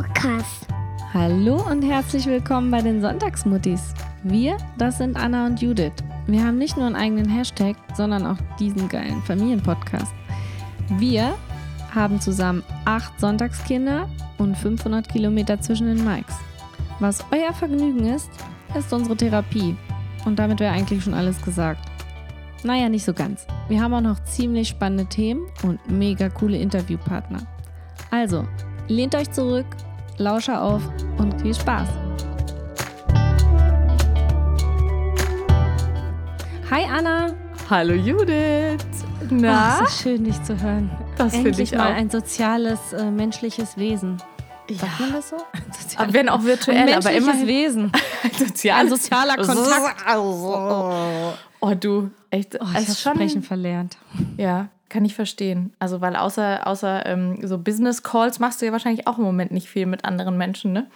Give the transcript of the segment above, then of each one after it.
Podcast. Hallo und herzlich willkommen bei den Sonntagsmuttis. Wir, das sind Anna und Judith. Wir haben nicht nur einen eigenen Hashtag, sondern auch diesen geilen Familienpodcast. Wir haben zusammen acht Sonntagskinder und 500 Kilometer zwischen den Mikes. Was euer Vergnügen ist, ist unsere Therapie. Und damit wäre eigentlich schon alles gesagt. Naja, nicht so ganz. Wir haben auch noch ziemlich spannende Themen und mega coole Interviewpartner. Also, lehnt euch zurück, lausche auf und viel Spaß. Hi Anna. Hallo Judith. Na? Oh, es ist schön, dich zu hören. Das finde ich mal auch. ein soziales, äh, menschliches Wesen. Sagt man das so? Aber wenn auch virtuell, ein aber menschliches immerhin Wesen. sozial. Ein sozialer Kontakt. Oh, du, echt. Oh, es ich ist habe schon, Sprechen verlernt. Ja, kann ich verstehen. Also, weil außer, außer ähm, so Business Calls machst du ja wahrscheinlich auch im Moment nicht viel mit anderen Menschen, ne?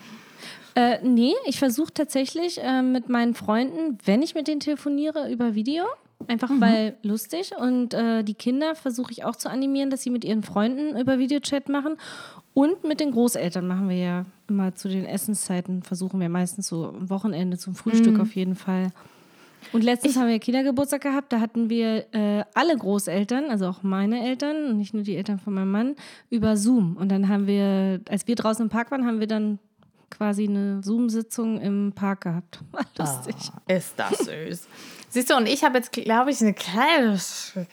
Äh, nee, ich versuche tatsächlich äh, mit meinen Freunden, wenn ich mit denen telefoniere, über Video. Einfach weil lustig. Und äh, die Kinder versuche ich auch zu animieren, dass sie mit ihren Freunden über Videochat machen. Und mit den Großeltern machen wir ja immer zu den Essenszeiten, versuchen wir meistens so am Wochenende zum Frühstück auf jeden Fall. Und letztens haben wir Kindergeburtstag gehabt, da hatten wir äh, alle Großeltern, also auch meine Eltern und nicht nur die Eltern von meinem Mann, über Zoom. Und dann haben wir, als wir draußen im Park waren, haben wir dann quasi eine Zoom-Sitzung im Park gehabt. War lustig. Ist das süß. Siehst du, und ich habe jetzt, glaube ich, eine kleine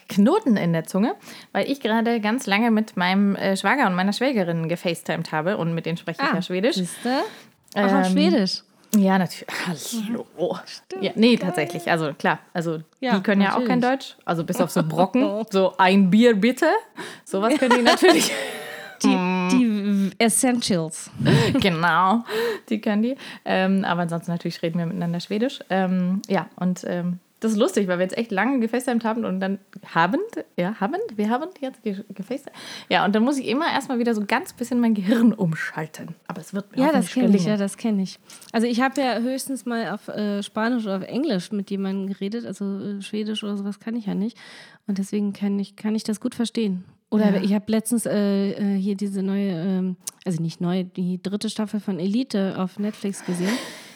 Knoten in der Zunge, weil ich gerade ganz lange mit meinem äh, Schwager und meiner Schwägerin gefacetimed habe und mit denen spreche ich ja Schwedisch. Siehste? Auch auf Ähm, Schwedisch. Ja, natürlich. Hallo. Ja, nee, tatsächlich. Also klar, also Ja, die können ja auch kein natürlich. Deutsch. Also bis auf so Brocken. So ein Bier bitte. Sowas können die natürlich. Die, die Essentials. genau. Die können die. Ähm, aber ansonsten natürlich reden wir miteinander Schwedisch. Ähm, ja, und ähm, das ist lustig, weil wir jetzt echt lange gefacetimed haben und dann habend, ja, habend, wir haben jetzt ge- gefacetimed. Ja, und dann muss ich immer erstmal wieder so ganz bisschen mein Gehirn umschalten. Aber es wird mir Ja, das kenne ich, ja, das kenne ich. Also ich habe ja höchstens mal auf äh, Spanisch oder auf Englisch mit jemandem geredet, also äh, Schwedisch oder sowas kann ich ja nicht. Und deswegen kann ich, kann ich das gut verstehen. Oder Ja. ich habe letztens äh, äh, hier diese neue, ähm, also nicht neu, die dritte Staffel von Elite auf Netflix gesehen.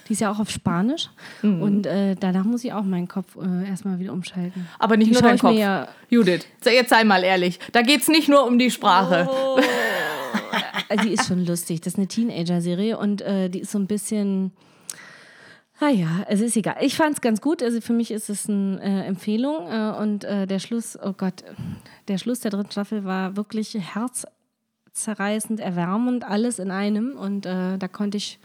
Die ist ja auch auf Spanisch. Mhm. Und äh, danach muss ich auch meinen Kopf äh, erstmal wieder umschalten. Aber nicht Die nur schaue dein ich mir Kopf. ja- Judith, jetzt sei mal ehrlich. Da geht es nicht nur um die Sprache. Also die ist schon lustig. Das ist eine Teenager-Serie und äh, die ist so ein bisschen. Ah ja, es ist egal. Ich fand es ganz gut. Also für mich ist es eine äh, Empfehlung. Äh, und äh, der Schluss, oh Gott, der Schluss der dritten Staffel war wirklich herzzerreißend, erwärmend, alles in einem. Und äh, da konnte ich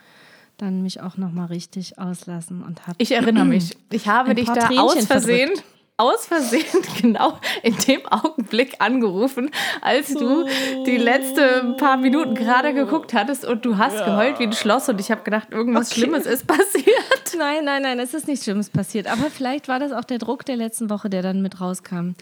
dann mich auch nochmal richtig auslassen und habe. Ich erinnere mich. Ich habe dich da aus Versehen, verdrückt. Aus Versehen genau in dem Augenblick angerufen, als du die letzten paar Minuten gerade geguckt hattest und du hast geheult wie ein Schloss und ich habe gedacht, irgendwas Okay. Schlimmes ist passiert. Nein, nein, nein, es ist nichts Schlimmes passiert. Aber vielleicht war das auch der Druck der letzten Woche, der dann mit rauskam.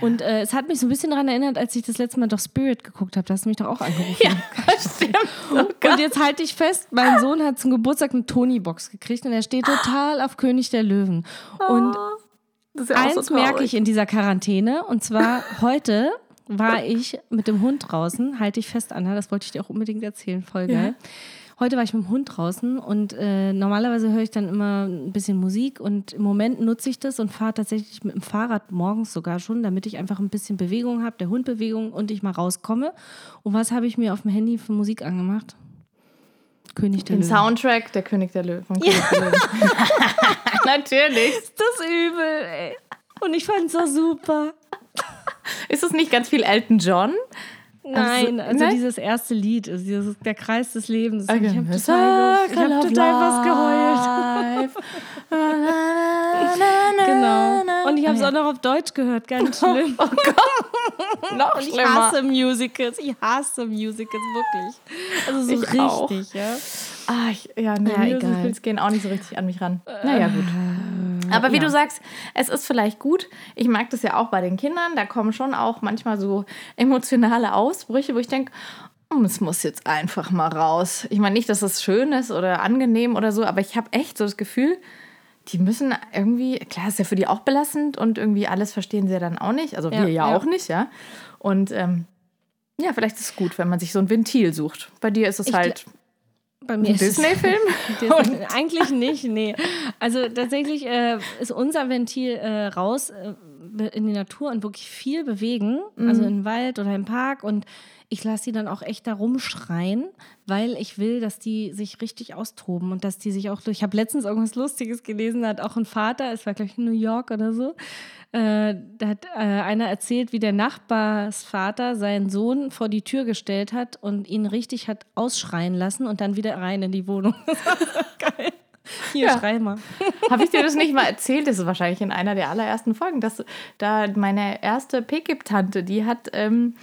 Und äh, es hat mich so ein bisschen daran erinnert, als ich das letzte Mal doch Spirit geguckt habe. Da hast du mich doch auch angerufen. Ja, stimmt. Oh Und jetzt halte ich fest, mein Sohn hat zum Geburtstag eine Tony-Box gekriegt und er steht total auf König der Löwen. Und Das ist ja auch so eins merke ich in dieser Quarantäne und zwar heute war ich mit dem Hund draußen, halte ich fest, Anna, das wollte ich dir auch unbedingt erzählen, voll geil. Heute war ich mit dem Hund draußen und äh, normalerweise höre ich dann immer ein bisschen Musik und im Moment nutze ich das und fahre tatsächlich mit dem Fahrrad morgens sogar schon, damit ich einfach ein bisschen Bewegung habe, der Hund Bewegung und ich mal rauskomme. Und was habe ich mir auf dem Handy für Musik angemacht? König der Den Löwen. Soundtrack der König der Löwen. König der Löwen. Natürlich. Das ist übel, ey. Und ich fand es so super. Ist es nicht ganz viel Elton John? Nein, also nein? dieses erste Lied, also dieses, der Kreis des Lebens. Okay. Ich habe total, ich hab total was geheult. Genau. Und ich habe es auch noch auf Deutsch gehört, ganz schlimm. Noch Und ich schlimmer. hasse Musicals, ich hasse Musicals, wirklich. Also so Ich richtig, auch. ja. Ah, ich, ja, nee, Ja, egal. Musicals gehen auch nicht so richtig an mich ran. Naja, gut. Aber wie ja. du sagst, es ist vielleicht gut. Ich mag das ja auch bei den Kindern. Da kommen schon auch manchmal so emotionale Ausbrüche, wo ich denke, oh, es muss jetzt einfach mal raus. Ich meine nicht, dass es schön ist oder angenehm oder so, aber ich habe echt so das Gefühl, die müssen irgendwie, klar, ist ja für die auch belastend und irgendwie alles verstehen sie ja dann auch nicht. Also Ja, wir ja, ja. auch nicht, ja. Und ähm, ja, vielleicht ist es gut, wenn man sich so ein Ventil sucht. Bei dir ist es Ich halt Bei mir Disney-Film? Disney, eigentlich nicht, nee. Also tatsächlich äh, ist unser Ventil äh, raus äh, in die Natur und wirklich viel bewegen, also im Wald oder im Park und ich lasse die dann auch echt da rumschreien, weil ich will, dass die sich richtig austoben und dass die sich auch durch. Ich habe letztens irgendwas Lustiges gelesen, da hat auch ein Vater, es war gleich in New York oder so, äh, da hat äh, einer erzählt, wie der Nachbarsvater seinen Sohn vor die Tür gestellt hat und ihn richtig hat ausschreien lassen und dann wieder rein in die Wohnung. Das war so geil. Hier, Ja. schrei mal. Habe ich dir das nicht mal erzählt? Das ist wahrscheinlich in einer der allerersten Folgen, dass da meine erste Pekip-Tante, die hat, ähm,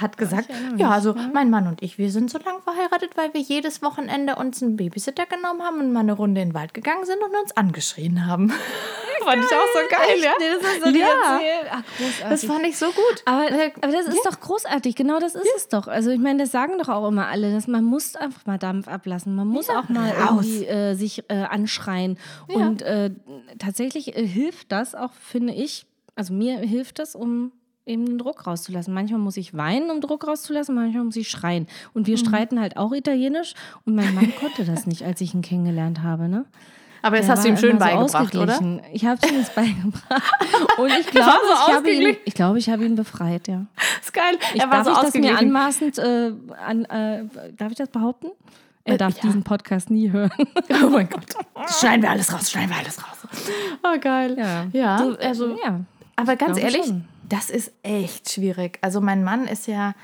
hat gesagt, ja, also mein Mann und ich, wir sind so lange verheiratet, weil wir jedes Wochenende uns einen Babysitter genommen haben und mal eine Runde in den Wald gegangen sind und uns angeschrien haben. fand ich auch so geil, ja? Nee, das hast du dir Ja. erzählt. Ach, großartig. Das fand ich so gut. aber, Äh, aber das ist doch großartig, genau das ist es doch. Also ich meine, das sagen doch auch immer alle, dass man muss einfach mal Dampf ablassen, man muss auch mal raus. irgendwie äh, sich äh, anschreien. Und äh, tatsächlich äh, hilft das auch, finde ich, also mir hilft das, um eben den Druck rauszulassen. Manchmal muss ich weinen, um Druck rauszulassen, manchmal muss ich schreien. Und Mhm. wir streiten halt auch Italienisch und mein Mann konnte das nicht, als ich ihn kennengelernt habe, ne? aber das Der hast du ihm schön immer so beigebracht, oder? Ich habe es ihm jetzt beigebracht. Und ich glaube, so ich, habe ihn, ich, ich habe ihn befreit, ja. Das ist geil. Ich er war darf so ich das mir anmaßend, äh, an, äh, darf ich das behaupten? Er darf ja. diesen Podcast nie hören. Oh mein Gott. Schneiden wir alles raus, schneiden wir alles raus. Oh, geil. Ja, Du, also, ja. aber ganz ehrlich, schon. Das ist echt schwierig. Also mein Mann ist ja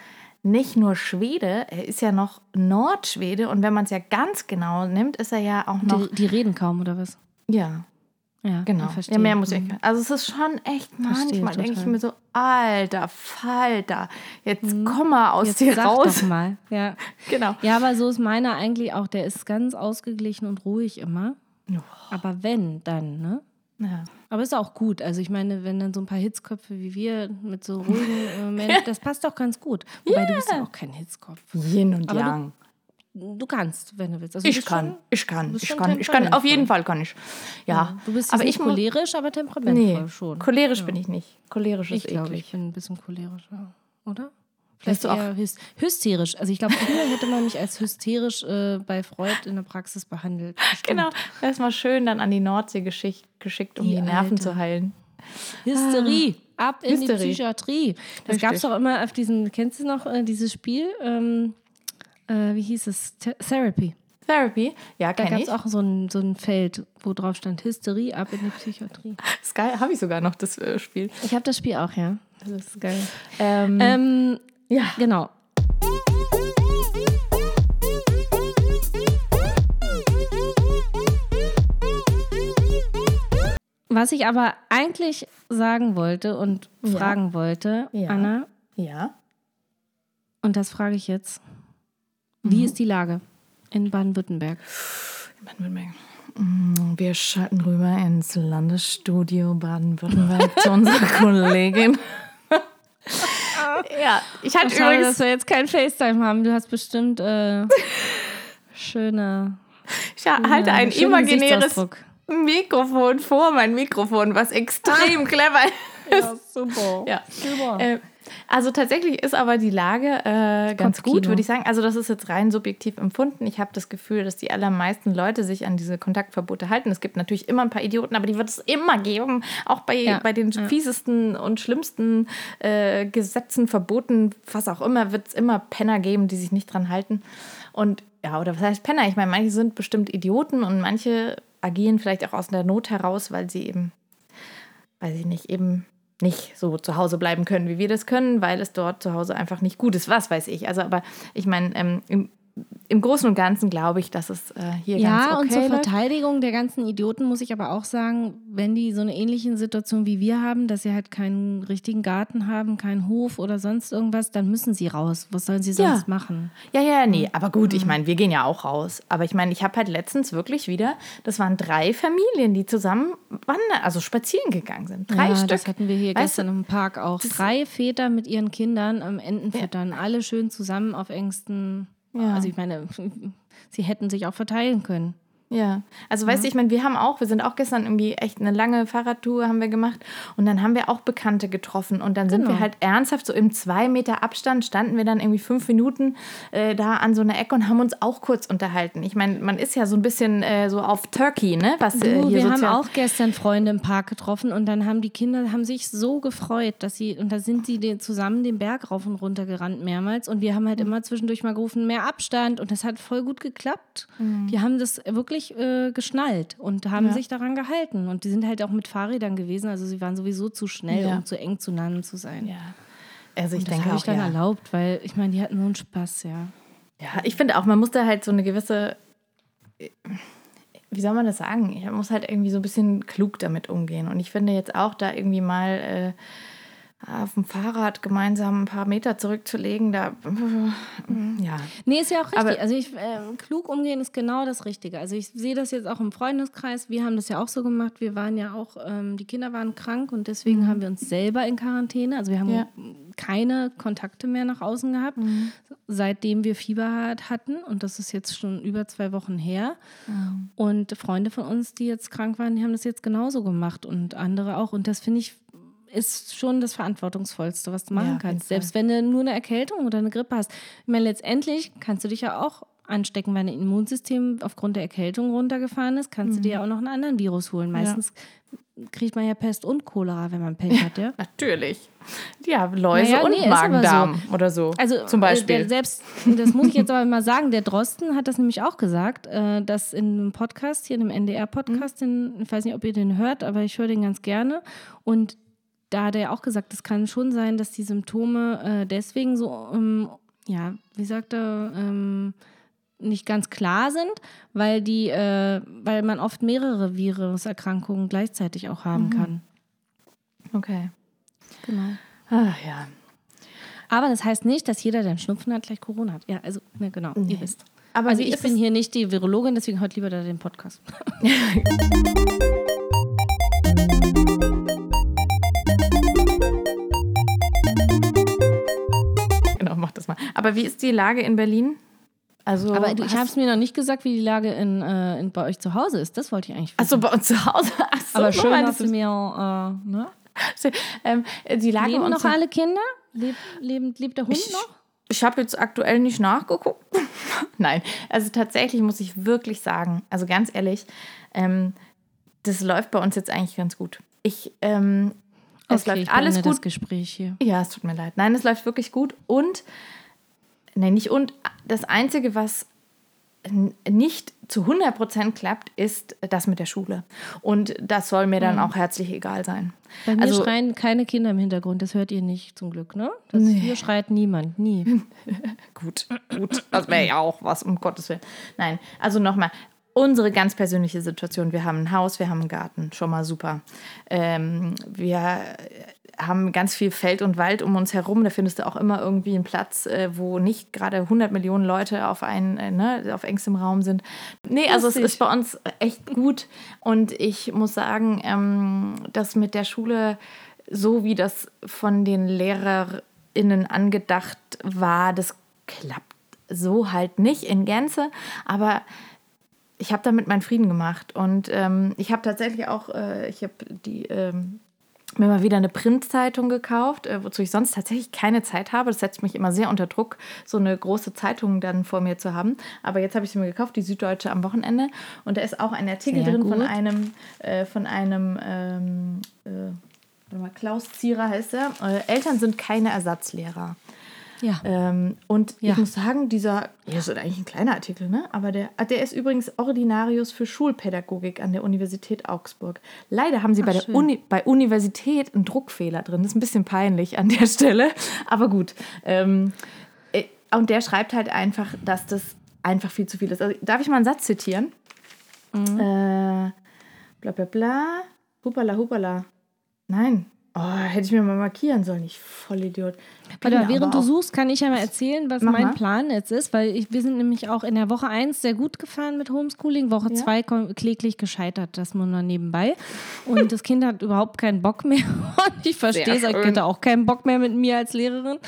nicht nur Schwede, er ist ja noch Nordschwede und wenn man es ja ganz genau nimmt, ist er ja auch noch, Die, die reden kaum, oder was? ja, Ja, genau. Ja, mehr muss ich. Mhm. Also es ist schon echt, Verstehe, manchmal denke ich mir so, alter Falter, jetzt komm mal aus Mhm. Jetzt dir sag raus. doch mal. Ja. Genau. ja, aber so ist meiner eigentlich auch. Der ist ganz ausgeglichen und ruhig immer. Aber wenn, dann, ne? Ja. Aber ist auch gut. Also ich meine, wenn dann so ein paar Hitzköpfe wie wir mit so ruhigen äh, Menschen, das passt doch ganz gut. Wobei du bist ja auch kein Hitzkopf. Yin und Aber du- Yang. Du kannst, wenn du willst. Also du Ich bist kann, schon- ich kann, ich kann, ich kann, auf jeden. Fall kann ich. Ja, Du bist aber ich cholerisch, aber temperamentvoll Nee, schon. cholerisch bin ich nicht. Cholerisch Ich ist glaube, eklig. ich bin ein bisschen cholerisch, ja. oder? Vielleicht du auch- hysterisch. Also ich glaube, früher hätte man mich als hysterisch äh, bei Freud in der Praxis behandelt. Bestimmt. Genau, erstmal schön dann an die Nordsee geschick, geschickt, um die, Die Nerven Alte. zu heilen. Hysterie. Ab in Hysterie. die Psychiatrie. Das gab es doch immer auf diesen, kennst du noch äh, dieses Spiel? Ähm, äh, wie hieß es? Th Therapy. Therapy, ja, Da gab es auch so ein, so ein Feld, wo drauf stand Hysterie ab in die Psychiatrie. Geil, habe ich sogar noch, das äh, Spiel. Ich habe das Spiel auch, ja. Das ist geil. Ähm, Ähm, ja. genau. Was ich aber eigentlich sagen wollte und Ja. fragen wollte, Ja. Anna, Ja. und das frage ich jetzt. Wie ist die Lage in Baden-Württemberg? Baden-Württemberg. Mm, Wir schalten rüber ins Landesstudio Baden-Württemberg zu unserer Kollegin. Ja, ich hatte Schade, übrigens dass wir jetzt kein FaceTime haben. Du hast bestimmt äh, schöne, ich halte ein imaginäres. Mikrofon vor mein Mikrofon, was extrem clever ist. Ja, super. Ja. Super. Äh, also tatsächlich ist aber die Lage äh, ganz gut, würde ich sagen. Also das ist jetzt rein subjektiv empfunden. Ich habe das Gefühl, dass die allermeisten Leute sich an diese Kontaktverbote halten. Es gibt natürlich immer ein paar Idioten, aber die wird es immer geben. Auch bei, Ja. bei den fiesesten und schlimmsten äh, Gesetzen, Verboten, was auch immer, wird es immer Penner geben, die sich nicht dran halten. Und ja, oder was heißt Penner? Ich meine, manche sind bestimmt Idioten und manche agieren vielleicht auch aus der Not heraus, weil sie eben weiß ich nicht, eben nicht so zu Hause bleiben können, wie wir das können, weil es dort zu Hause einfach nicht gut ist. Was weiß ich. Also, aber ich meine, ähm, im, Großen und Ganzen glaube ich, dass es äh, hier ganz Ja, okay und zur läuft. Verteidigung der ganzen Idioten muss ich aber auch sagen, wenn die so eine ähnliche Situation wie wir haben, dass sie halt keinen richtigen Garten haben, keinen Hof oder sonst irgendwas, dann müssen sie raus. Was sollen sie Ja. sonst machen? Ja, ja, nee, aber gut, ich meine, wir gehen ja auch raus. Aber ich meine, ich habe halt letztens wirklich wieder, das waren drei Familien, die zusammen wandern, also spazieren gegangen sind. Drei ja, Stück. das hatten wir hier Weißt gestern im Park auch. Drei Väter mit ihren Kindern am Enden füttern, alle schön zusammen auf engstem. Ja. Also ich meine, sie hätten sich auch verteilen können. Ja, also weißt du, ich meine, wir haben auch, wir sind auch gestern irgendwie echt eine lange Fahrradtour haben wir gemacht und dann haben wir auch Bekannte getroffen und dann sind Genau. wir halt ernsthaft so im zwei Meter Abstand standen wir dann irgendwie fünf Minuten äh, da an so einer Ecke und haben uns auch kurz unterhalten. Ich meine, man ist ja so ein bisschen äh, so auf Turkey, ne? Was äh, Du, hier wir haben auch gestern Freunde im Park getroffen und dann haben die Kinder haben sich so gefreut, dass sie und da sind sie den, zusammen den Berg rauf und runter gerannt mehrmals und wir haben halt immer zwischendurch mal gerufen mehr Abstand und das hat voll gut geklappt. Die haben das wirklich äh, geschnallt und haben Ja. sich daran gehalten und die sind halt auch mit Fahrrädern gewesen, also sie waren sowieso zu schnell, Ja. um zu eng zueinander zu sein. Ja. Also ich Und das habe ich dann ja. erlaubt, weil ich meine, die hatten so einen Spaß, ja. Ja, ich finde auch, man muss da halt so eine gewisse, wie soll man das sagen? Man muss halt irgendwie so ein bisschen klug damit umgehen. Und ich finde jetzt auch, da irgendwie mal äh, auf dem Fahrrad gemeinsam ein paar Meter zurückzulegen, da, ja. Nee, ist ja auch richtig. Aber- also ich, äh, klug umgehen ist genau das Richtige. Also ich sehe das jetzt auch im Freundeskreis. Wir haben das ja auch so gemacht. Wir waren ja auch, ähm, die Kinder waren krank und deswegen haben wir uns selber in Quarantäne. Also wir haben Ja. keine Kontakte mehr nach außen gehabt, seitdem wir Fieber hat- hatten. Und das ist jetzt schon über zwei Wochen her. Und Freunde von uns, die jetzt krank waren, die haben das jetzt genauso gemacht und andere auch. Und das finde ich ist schon das Verantwortungsvollste, was du Ja, machen jeden kannst. Selbst wenn du nur eine Erkältung oder eine Grippe hast. Ich meine, letztendlich kannst du dich ja auch anstecken, weil dein Immunsystem aufgrund der Erkältung runtergefahren ist, kannst du dir ja auch noch einen anderen Virus holen. Meistens kriegt man ja Pest und Cholera, wenn man Pech hat, ja. Natürlich. Ja, Läuse Naja, und nee, Magen-Darm oder so. Also zum Beispiel. Äh, der, selbst, das muss ich jetzt aber mal sagen, der Drosten hat das nämlich auch gesagt, äh, dass in einem Podcast, hier in einem NDR-Podcast, den, ich weiß nicht, ob ihr den hört, aber ich höre den ganz gerne. Und da hat er auch gesagt, es kann schon sein, dass die Symptome äh, deswegen so, ähm, ja, wie sagt er, ähm, nicht ganz klar sind, weil die, äh, weil man oft mehrere Viruserkrankungen gleichzeitig auch haben kann. okay. Genau. Ach ja. Aber das heißt nicht, dass jeder, der einen Schnupfen hat, gleich Corona hat. Ja, also, ne, genau, ihr wisst. Aber also ich bin hier nicht die Virologin, deswegen heute lieber da den Podcast. Genau, mach das mal. Aber wie ist die Lage in Berlin? Also, Aber du, ich habe es mir noch nicht gesagt, wie die Lage in, äh, in, bei euch zu Hause ist. Das wollte ich eigentlich wissen. Achso, bei uns zu Hause. Ach so, aber schön, dass du du- mir, äh, ne? ähm, die Lage Leben bei uns noch alle Kinder? Leb, leben, lebt der Hund Ich- noch? Ich habe jetzt aktuell nicht nachgeguckt. Nein, also tatsächlich muss ich wirklich sagen, also ganz ehrlich, ähm, das läuft bei uns jetzt eigentlich ganz gut. Ich, ähm, es Okay, ich läuft alles beende das gut. Gespräch hier. Ja, es tut mir leid. Nein, es läuft wirklich gut. Und, nein, nicht und, das Einzige, was nicht zu 100% klappt, ist das mit der Schule. Und das soll mir dann Mhm. auch herzlich egal sein. Bei mir Also- schreien keine Kinder im Hintergrund. Das hört ihr nicht, zum Glück, ne? Das, Hier schreit niemand, nie. Gut, gut. Das wäre ja auch was, um Gottes Willen. Nein, also nochmal. Unsere ganz persönliche Situation. Wir haben ein Haus, wir haben einen Garten, schon mal super. Ähm, wir haben ganz viel Feld und Wald um uns herum. Da findest du auch immer irgendwie einen Platz, äh, wo nicht gerade 100 Millionen Leute auf, einen, äh, ne, auf engstem Raum sind. Nee, also es Lustig. ist bei uns echt gut. Und ich muss sagen, ähm, das mit der Schule, so wie das von den LehrerInnen angedacht war, das klappt so halt nicht in Gänze. Aber ich habe damit meinen Frieden gemacht. Und ähm, ich habe tatsächlich auch, äh, ich habe die. Ähm, mir mal wieder eine Printzeitung gekauft, äh, wozu ich sonst tatsächlich keine Zeit habe. Das setzt mich immer sehr unter Druck, so eine große Zeitung dann vor mir zu haben. Aber jetzt habe ich sie mir gekauft, die Süddeutsche am Wochenende. Und da ist auch ein Artikel Sehr drin von gut. einem, äh, von einem ähm, äh, warte mal, Klaus Zierer heißt er. Äh, Eltern sind keine Ersatzlehrer. Ja. Ähm, und Ja. ich muss sagen, dieser, ja, das ist eigentlich ein kleiner Artikel, ne? Aber der, ah, der ist übrigens Ordinarius für Schulpädagogik an der Universität Augsburg. Leider haben sie bei der schön. Uni, bei Universität einen Druckfehler drin. Das ist ein bisschen peinlich an der Stelle, aber gut. Ähm, äh, und der schreibt halt einfach, dass das einfach viel zu viel ist. Also, darf ich mal einen Satz zitieren? Äh, bla bla bla. Hupala, hupala. Nein. Oh, hätte ich mir mal markieren sollen. Ich voll Idiot. Oder während du suchst, kann ich ja mal erzählen, was Mach mein mal. Plan jetzt ist, weil ich, wir sind nämlich auch in der Woche 1 sehr gut gefahren mit Homeschooling, Woche 2 ja. kläglich gescheitert, das nur noch nebenbei. Und das Kind hat überhaupt keinen Bock mehr. Und ich verstehe es, ich hätte auch keinen Bock mehr mit mir als Lehrerin.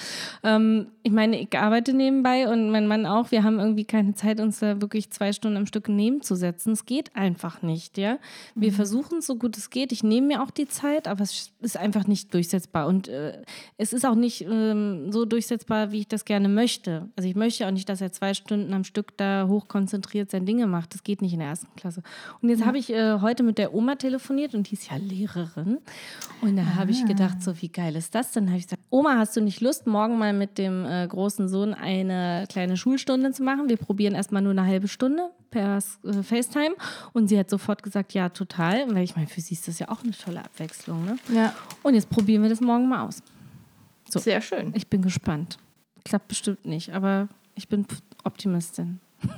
Ähm, ich meine, ich arbeite nebenbei und mein Mann auch. Wir haben irgendwie keine Zeit, uns da wirklich zwei Stunden am Stück nebenzusetzen. Es geht einfach nicht, ja. Wir mhm. versuchen es so gut es geht. Ich nehme mir auch die Zeit, aber es ist einfach nicht durchsetzbar. Und äh, es ist auch nicht ähm, so durchsetzbar, wie ich das gerne möchte. Also ich möchte auch nicht, dass er zwei Stunden am Stück da hochkonzentriert seine Dinge macht. Das geht nicht in der ersten Klasse. Und jetzt ja. habe ich äh, heute mit der Oma telefoniert und die ist ja Lehrerin. Und da habe ich gedacht, so wie geil ist das? Dann habe ich gesagt, Oma, hast du nicht Lust, morgen mal mit dem äh, großen Sohn eine kleine Schulstunde zu machen? Wir probieren erstmal nur eine halbe Stunde per äh, FaceTime. Und sie hat sofort gesagt, ja, total. Weil ich meine, für sie ist das ja auch eine tolle Abwechslung. Ne? Ja. Und jetzt probieren wir das morgen mal aus. So. Sehr schön. Ich bin gespannt. Klappt bestimmt nicht, aber ich bin Optimistin.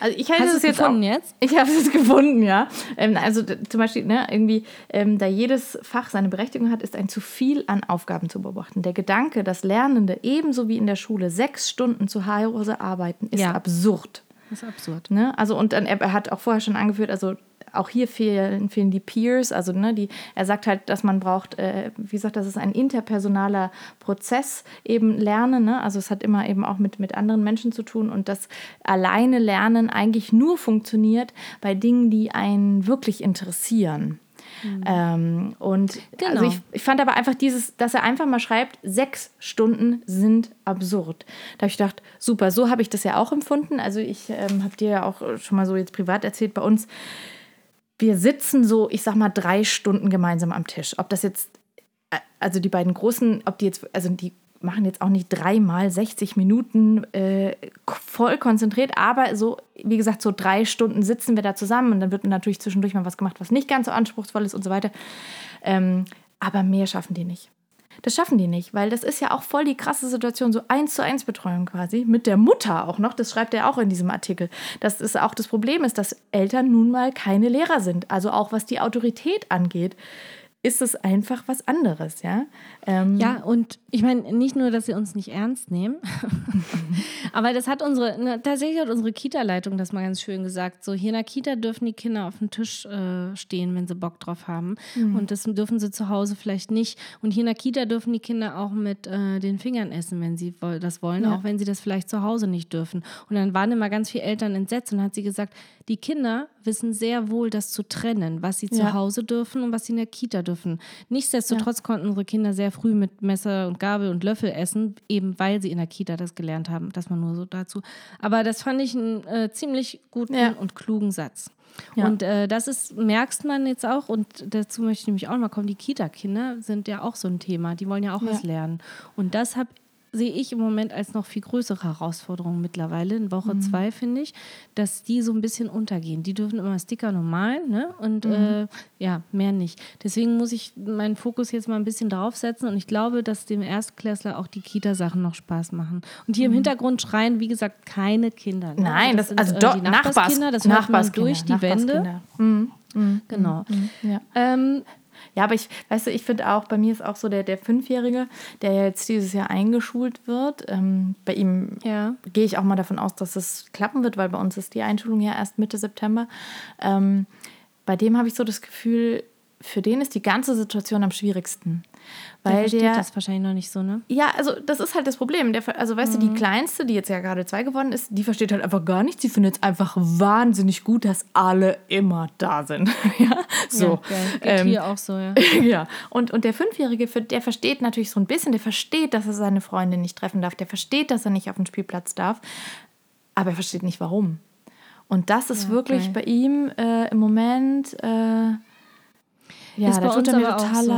Also ich habe es jetzt gefunden auch, jetzt. Ich habe es gefunden, ja. Ähm, also zum Beispiel, ne, irgendwie, ähm, da jedes Fach seine Berechtigung hat, ist ein zu viel an Aufgaben zu beobachten. Der Gedanke, dass Lernende ebenso wie in der Schule sechs Stunden zu Hause arbeiten, ist ja. absurd. Das ist absurd. Ne? Also und dann, er hat auch vorher schon angeführt, also auch hier fehlen, fehlen die Peers, also ne, die, er sagt halt, dass man braucht, äh, wie gesagt, das ist ein interpersonaler Prozess, eben Lernen, ne? also es hat immer eben auch mit, mit anderen Menschen zu tun und das alleine Lernen eigentlich nur funktioniert bei Dingen, die einen wirklich interessieren. Mhm. Ähm, und also genau. also ich, ich, fand aber einfach dieses, dass er einfach mal schreibt, sechs Stunden sind absurd. Da habe ich gedacht, super, so habe ich das ja auch empfunden. Also ich ähm, habe dir ja auch schon mal so jetzt privat erzählt, bei uns wir sitzen so, ich sag mal, drei Stunden gemeinsam am Tisch. Ob das jetzt, äh, also die beiden großen, ob die jetzt, also die machen jetzt auch nicht dreimal 60 Minuten äh, voll konzentriert, aber so, wie gesagt, so drei Stunden sitzen wir da zusammen und dann wird natürlich zwischendurch mal was gemacht, was nicht ganz so anspruchsvoll ist und so weiter. Ähm, aber mehr schaffen die nicht. Das schaffen die nicht, weil das ist ja auch voll die krasse Situation, so eins zu eins Betreuung quasi, mit der Mutter auch noch, das schreibt er auch in diesem Artikel. Das ist auch das Problem ist, dass Eltern nun mal keine Lehrer sind, also auch was die Autorität angeht ist es einfach was anderes, ja. Ähm ja, und ich meine, nicht nur, dass sie uns nicht ernst nehmen, aber das hat unsere, ne, tatsächlich hat unsere Kita-Leitung das mal ganz schön gesagt. So, hier in der Kita dürfen die Kinder auf dem Tisch äh, stehen, wenn sie Bock drauf haben. Mhm. Und das dürfen sie zu Hause vielleicht nicht. Und hier in der Kita dürfen die Kinder auch mit äh, den Fingern essen, wenn sie das wollen, ja. auch wenn sie das vielleicht zu Hause nicht dürfen. Und dann waren immer ganz viele Eltern entsetzt und hat sie gesagt, die Kinder wissen sehr wohl, das zu trennen, was sie ja. zu Hause dürfen und was sie in der Kita dürfen. Nichtsdestotrotz ja. konnten unsere Kinder sehr früh mit Messer und Gabel und Löffel essen, eben weil sie in der Kita das gelernt haben. Das man nur so dazu. Aber das fand ich einen äh, ziemlich guten ja. und klugen Satz. Ja. Und äh, das ist, merkst man jetzt auch, und dazu möchte ich nämlich auch mal kommen, die Kita-Kinder sind ja auch so ein Thema, die wollen ja auch ja. was lernen. Und das habe sehe ich im Moment als noch viel größere Herausforderung mittlerweile, in Woche mhm. zwei, finde ich, dass die so ein bisschen untergehen. Die dürfen immer Sticker normal, ne? Und mhm. äh, ja, mehr nicht. Deswegen muss ich meinen Fokus jetzt mal ein bisschen draufsetzen und ich glaube, dass dem Erstklässler auch die Kita-Sachen noch Spaß machen. Und hier mhm. im Hintergrund schreien, wie gesagt, keine Kinder. Ne? Nein, das, das sind, also äh, die Nachbarskinder, das hört man durch die Wände. Mhm. Mhm. Genau. Mhm. Ja. Ähm, ja, aber ich, weißt du, ich finde auch, bei mir ist auch so der, der Fünfjährige, der jetzt dieses Jahr eingeschult wird. Ähm, bei ihm ja. gehe ich auch mal davon aus, dass es klappen wird, weil bei uns ist die Einschulung ja erst Mitte September. Ähm, bei dem habe ich so das Gefühl, für den ist die ganze Situation am schwierigsten. Weil der versteht der, das wahrscheinlich noch nicht so, ne? Ja, also das ist halt das Problem. Der, also weißt mhm. du, die mhm. Kleinste, die jetzt ja gerade zwei geworden ist, die versteht halt einfach gar nichts. Sie findet es einfach wahnsinnig gut, dass alle immer da sind. ja, so. Ja, ähm, hier auch so, ja. ja. Und, und der Fünfjährige, der versteht natürlich so ein bisschen, der versteht, dass er seine Freundin nicht treffen darf, der versteht, dass er nicht auf den Spielplatz darf, aber er versteht nicht, warum. Und das ist ja, wirklich bei ihm äh, im Moment... Äh, ja, ist da tut er mir total so.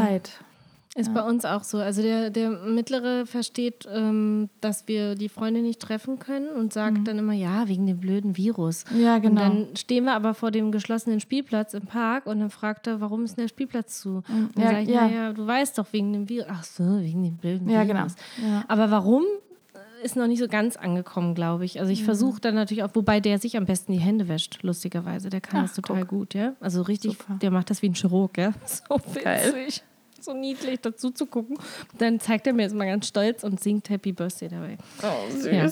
Ist ja. bei uns auch so. Also der, der Mittlere versteht, ähm, dass wir die Freunde nicht treffen können und sagt mhm. dann immer, ja, wegen dem blöden Virus. Ja, genau. Und dann stehen wir aber vor dem geschlossenen Spielplatz im Park und dann fragt er, warum ist denn der Spielplatz zu? Mhm. Und dann ja, sage ich, ja. naja, du weißt doch, wegen dem Virus. Ach so, wegen dem blöden ja, Virus. Genau. Ja. Aber warum? Ist noch nicht so ganz angekommen, glaube ich. Also ich mhm. versuche dann natürlich auch, wobei der sich am besten die Hände wäscht, lustigerweise. Der kann Ach, das total guck. gut, ja. Also richtig, Super. der macht das wie ein Chirurg, ja. So witzig. So niedlich dazu zu gucken. Dann zeigt er mir jetzt mal ganz stolz und singt Happy Birthday dabei. Oh, süß. Ja.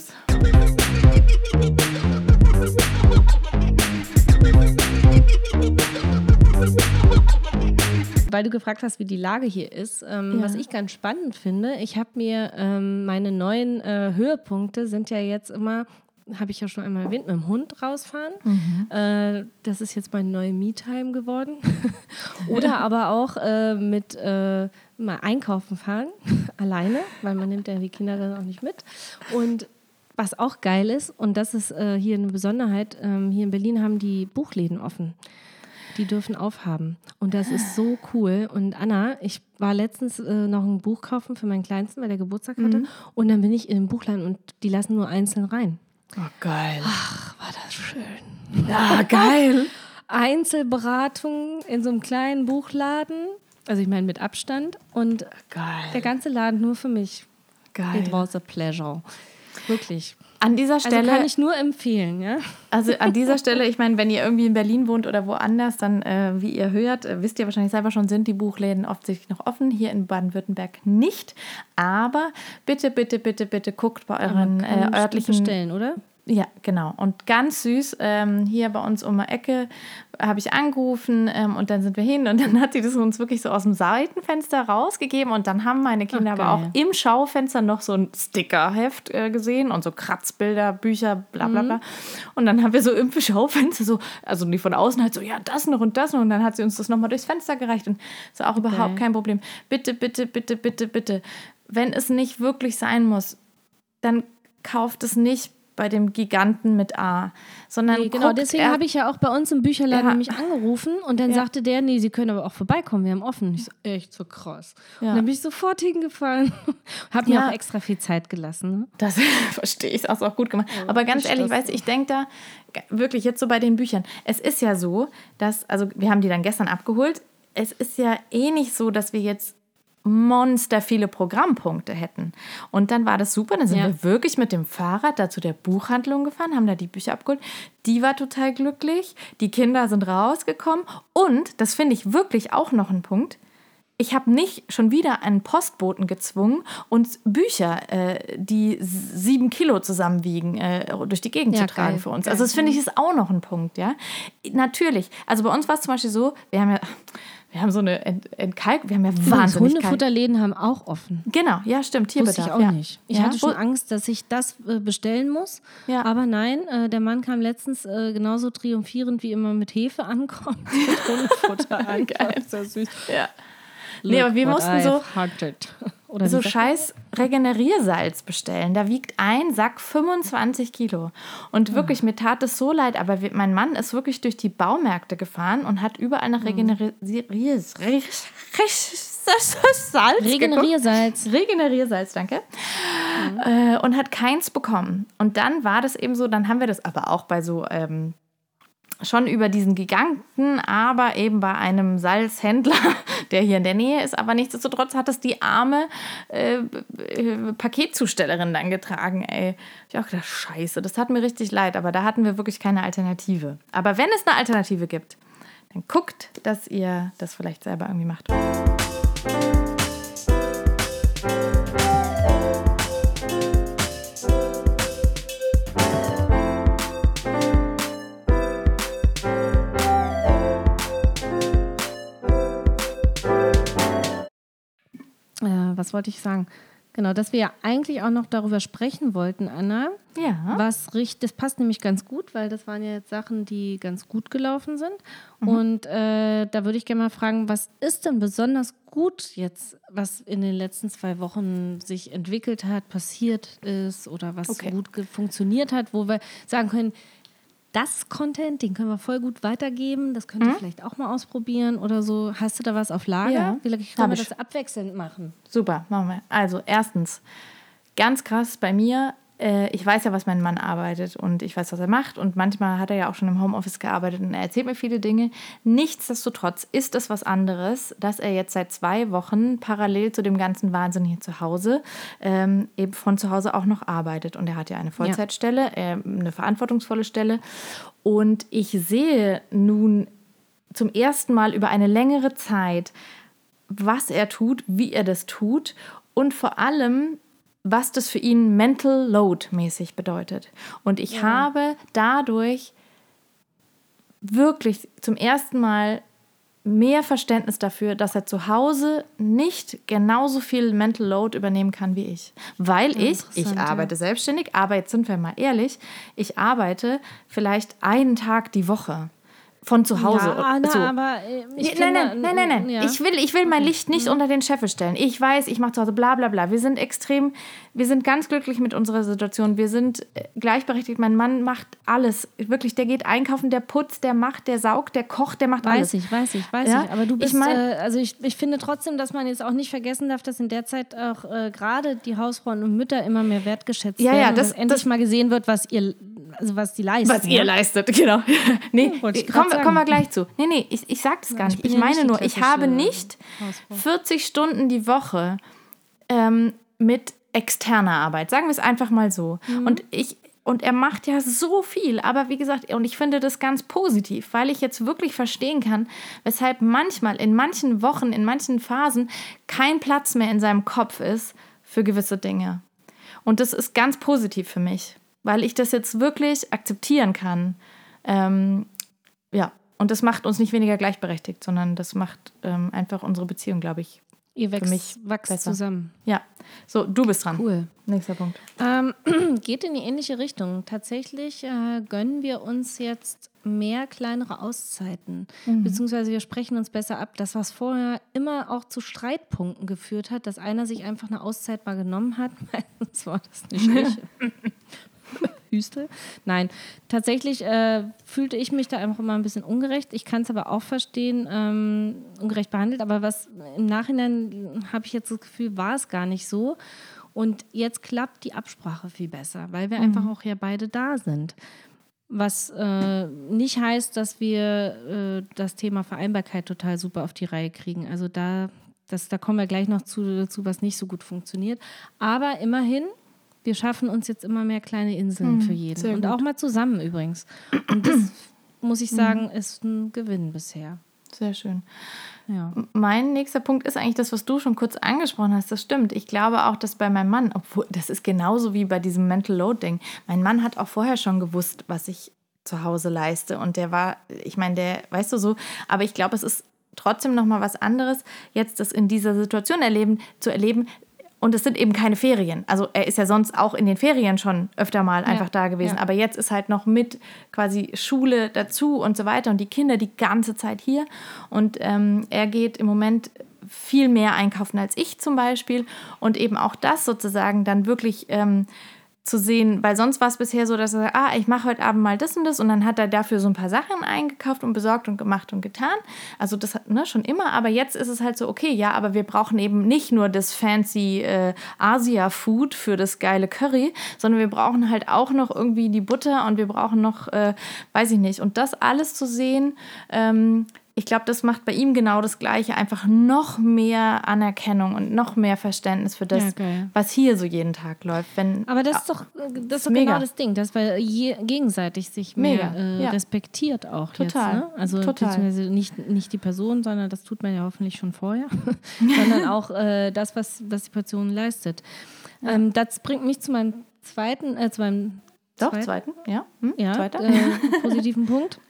Weil du gefragt hast, wie die Lage hier ist, ähm, Ja. was ich ganz spannend finde, ich habe mir ähm, meine neuen äh, Höhepunkte sind ja jetzt immer, habe ich ja schon einmal erwähnt, mit dem Hund rausfahren. Äh, das ist jetzt meine neue Me-Time geworden. Oder aber auch äh, mit äh, mal einkaufen fahren, alleine, weil man nimmt ja die Kinder dann auch nicht mit. Und was auch geil ist, und das ist äh, hier eine Besonderheit, ähm, hier in Berlin haben die Buchläden offen. Die dürfen aufhaben. Und das ist so cool. Und Anna, ich war letztens äh, noch ein Buch kaufen für meinen Kleinsten, weil der Geburtstag hatte. Und dann bin ich in den Buchladen und die lassen nur einzeln rein. Oh, geil. Ach, war das schön. Ja, geil. Einzelberatung in so einem kleinen Buchladen. Also ich meine mit Abstand. Und der Geil. ganze Laden nur für mich. Geil. It was a pleasure. Wirklich. An dieser Also Stelle, kann ich nur empfehlen, ja. also an dieser Stelle, ich meine, wenn ihr irgendwie in Berlin wohnt oder woanders, dann, äh, wie ihr hört, äh, wisst ihr wahrscheinlich selber schon, sind die Buchläden offensichtlich noch offen. Hier in Baden-Württemberg nicht. Aber bitte, bitte, bitte, bitte guckt bei euren äh, örtlichen bestellen, oder? Ja, genau. Und ganz süß, ähm, hier bei uns um die Ecke habe ich angerufen ähm, und dann sind wir hin und dann hat sie das uns wirklich so aus dem Seitenfenster rausgegeben und dann haben meine Kinder Ach, aber auch im Schaufenster noch so ein Stickerheft äh, gesehen und so Kratzbilder, Bücher, bla bla Mhm. bla. Und dann haben wir so im Schaufenster so, also nicht von außen halt so, ja, das noch und das noch und dann hat sie uns das nochmal durchs Fenster gereicht und so auch überhaupt kein Problem. Bitte, bitte, bitte, bitte, bitte, wenn es nicht wirklich sein muss, dann kauft es nicht bei dem Giganten mit A, sondern Nee, genau, deswegen habe ich ja auch bei uns im Bücherladen Ja. nämlich angerufen und dann Ja. sagte der, nee, Sie können aber auch vorbeikommen, wir haben offen. Ich so, echt so krass. Ja. Und dann bin ich sofort hingefahren. Hab mir auch extra viel Zeit gelassen. Ne? Das verstehe ich, hast auch gut gemacht. Aber ganz ich ehrlich, du, ich denke da wirklich jetzt so bei den Büchern. Es ist ja so, dass, also wir haben die dann gestern abgeholt. Es ist ja eh nicht so, dass wir jetzt monster viele Programmpunkte hätten. Und dann war das super. Dann sind Ja. wir wirklich mit dem Fahrrad da zu der Buchhandlung gefahren, haben da die Bücher abgeholt. Die war total glücklich. Die Kinder sind rausgekommen. Und, das finde ich wirklich auch noch ein Punkt, ich habe nicht schon wieder einen Postboten gezwungen, uns Bücher, äh, die sieben Kilo zusammenwiegen, äh, durch die Gegend Ja, zu tragen geil, für uns. geil. Also das finde ich ist auch noch ein Punkt, ja. Natürlich. Also bei uns war es zum Beispiel so, wir haben ja, wir haben so eine Ent Entkalk, wir haben ja wahnsinnig. Hundefutterläden haben auch offen. Genau, ja, stimmt. Wusste Tierbedarf. ich auch ja. nicht. Ich ja? hatte schon Angst, dass ich das äh, bestellen muss. Ja. Aber nein, äh, der Mann kam letztens äh, genauso triumphierend wie immer mit Hefe ankommen. mit Hundefutter Geil. Ist ja süß. Ja. Nee, aber wir mussten so- I've hunted. Oder so scheiß Regeneriersalz bestellen. Da wiegt ein Sack 25 Kilo. Und Ah. wirklich, mir tat es so leid, aber mein Mann ist wirklich durch die Baumärkte gefahren und hat überall nach Regeneriersalz man? Regeneriersalz. Regeneriersalz, danke. Äh, und hat keins bekommen. Und dann war das eben so, dann haben wir das aber auch bei so ähm, schon über diesen Giganten, aber eben bei einem Salzhändler, der hier in der Nähe ist. Aber nichtsdestotrotz hat es die arme äh, äh, Paketzustellerin dann getragen. Ey, ich auch gedacht, scheiße, das hat mir richtig leid. Aber da hatten wir wirklich keine Alternative. Aber wenn es eine Alternative gibt, dann guckt, dass ihr das vielleicht selber irgendwie macht. Äh, was wollte ich sagen? Genau, dass wir ja eigentlich auch noch darüber sprechen wollten, Anna. Ja. Was richtig, das passt nämlich ganz gut, weil das waren ja jetzt Sachen, die ganz gut gelaufen sind. Mhm. Und äh, da würde ich gerne mal fragen, was ist denn besonders gut jetzt, was in den letzten zwei Wochen sich entwickelt hat, passiert ist oder was Okay. gut funktioniert hat, wo wir sagen können, das Content, den können wir voll gut weitergeben, das könnt ihr vielleicht auch mal ausprobieren oder so. Hast du da was auf Lager? Mhm. Ja, Vielleicht können wir ich. das abwechselnd machen. Super, machen wir. Also, erstens, ganz krass bei mir. Äh, ich weiß ja, was mein Mann arbeitet und ich weiß, was er macht. Und manchmal hat er ja auch schon im Homeoffice gearbeitet und er erzählt mir viele Dinge. Nichtsdestotrotz ist es was anderes, dass er jetzt seit zwei Wochen parallel zu dem ganzen Wahnsinn hier zu Hause ähm, eben von zu Hause auch noch arbeitet. Und er hat ja eine Vollzeitstelle, äh, eine verantwortungsvolle Stelle. Und ich sehe nun zum ersten Mal über eine längere Zeit, was er tut, wie er das tut und vor allem, was das für ihn mental load mäßig bedeutet. Und ich ja. habe dadurch wirklich zum ersten Mal mehr Verständnis dafür, dass er zu Hause nicht genauso viel Mental Load übernehmen kann wie ich. Weil ja, ich, ich arbeite ja. selbstständig, aber jetzt sind wir mal ehrlich, ich arbeite vielleicht einen Tag die Woche von zu Hause. Ja, na, so. aber äh, ich nein, nein, nein, nein, nein. Ja. Ich will, ich will mein Licht nicht mhm. unter den Scheffel stellen. Ich weiß, ich mache zu Hause bla bla bla. Wir sind extrem, wir sind ganz glücklich mit unserer Situation. Wir sind äh, gleichberechtigt. Mein Mann macht alles. Wirklich, der geht einkaufen, der putzt, der macht, der saugt, der kocht, der macht weiß alles. Weiß ich, weiß ich, weiß ja? ich. Aber du bist, ich mein, äh, also ich, ich finde trotzdem, dass man jetzt auch nicht vergessen darf, dass in der Zeit auch äh, gerade die Hausfrauen und Mütter immer mehr wertgeschätzt ja, werden. Ja, das, dass endlich das, mal gesehen wird, was ihr also was die leisten. Was ihr leistet, genau. nee, kommen komm wir gleich zu. Nee, nee, ich, ich sag das gar nicht. Ich, ich meine nur, ich habe nicht 40 Stunden die Woche ähm, mit externer Arbeit. Sagen wir es einfach mal so. Mhm. Und ich, und er macht ja so viel, aber wie gesagt, und ich finde das ganz positiv, weil ich jetzt wirklich verstehen kann, weshalb manchmal in manchen Wochen, in manchen Phasen kein Platz mehr in seinem Kopf ist für gewisse Dinge. Und das ist ganz positiv für mich weil ich das jetzt wirklich akzeptieren kann. Ähm, ja, und das macht uns nicht weniger gleichberechtigt, sondern das macht ähm, einfach unsere Beziehung, glaube ich, Ihr wächst, für mich wächst besser. zusammen. Ja, so, du bist dran. Cool. Nächster Punkt. Ähm, geht in die ähnliche Richtung. Tatsächlich äh, gönnen wir uns jetzt mehr kleinere Auszeiten. Mhm. Beziehungsweise wir sprechen uns besser ab. Das, was vorher immer auch zu Streitpunkten geführt hat, dass einer sich einfach eine Auszeit mal genommen hat. Meistens war das nicht ich. Hüstel. Nein, tatsächlich äh, fühlte ich mich da einfach immer ein bisschen ungerecht. Ich kann es aber auch verstehen, ähm, ungerecht behandelt. Aber was im Nachhinein habe ich jetzt das Gefühl, war es gar nicht so. Und jetzt klappt die Absprache viel besser, weil wir mhm. einfach auch ja beide da sind. Was äh, nicht heißt, dass wir äh, das Thema Vereinbarkeit total super auf die Reihe kriegen. Also da, das, da kommen wir gleich noch zu, dazu, was nicht so gut funktioniert. Aber immerhin wir schaffen uns jetzt immer mehr kleine Inseln mhm, für jeden. Und auch mal zusammen übrigens. Und das, muss ich sagen, ist ein Gewinn bisher. Sehr schön. Ja. Mein nächster Punkt ist eigentlich das, was du schon kurz angesprochen hast. Das stimmt. Ich glaube auch, dass bei meinem Mann, obwohl das ist genauso wie bei diesem Mental Load-Ding. Mein Mann hat auch vorher schon gewusst, was ich zu Hause leiste. Und der war, ich meine, der, weißt du so, aber ich glaube, es ist trotzdem noch mal was anderes, jetzt das in dieser Situation erleben, zu erleben, und es sind eben keine Ferien. Also er ist ja sonst auch in den Ferien schon öfter mal einfach ja, da gewesen. Ja. Aber jetzt ist halt noch mit quasi Schule dazu und so weiter und die Kinder die ganze Zeit hier. Und ähm, er geht im Moment viel mehr einkaufen als ich zum Beispiel. Und eben auch das sozusagen dann wirklich ähm, zu sehen, weil sonst war es bisher so, dass er sagt, ah, ich mache heute Abend mal das und das und dann hat er dafür so ein paar Sachen eingekauft und besorgt und gemacht und getan. Also das hat ne, schon immer, aber jetzt ist es halt so, okay, ja, aber wir brauchen eben nicht nur das fancy äh, Asia-Food für das geile Curry, sondern wir brauchen halt auch noch irgendwie die Butter und wir brauchen noch, äh, weiß ich nicht, und das alles zu sehen, ähm, ich glaube, das macht bei ihm genau das Gleiche. Einfach noch mehr Anerkennung und noch mehr Verständnis für das, ja, was hier so jeden Tag läuft. Wenn, Aber das ist doch, das ist doch genau das Ding, dass wir je, gegenseitig sich mehr äh, ja. respektiert auch Total. jetzt. Ne? Also Total. nicht, nicht die Person, sondern das tut man ja hoffentlich schon vorher, sondern auch äh, das, was, was die Person leistet. Ja. Ähm, das bringt mich zu meinem zweiten, äh, zu meinem doch, zweiten, zweiten ja. Hm? ja Zweiter. Äh, positiven Punkt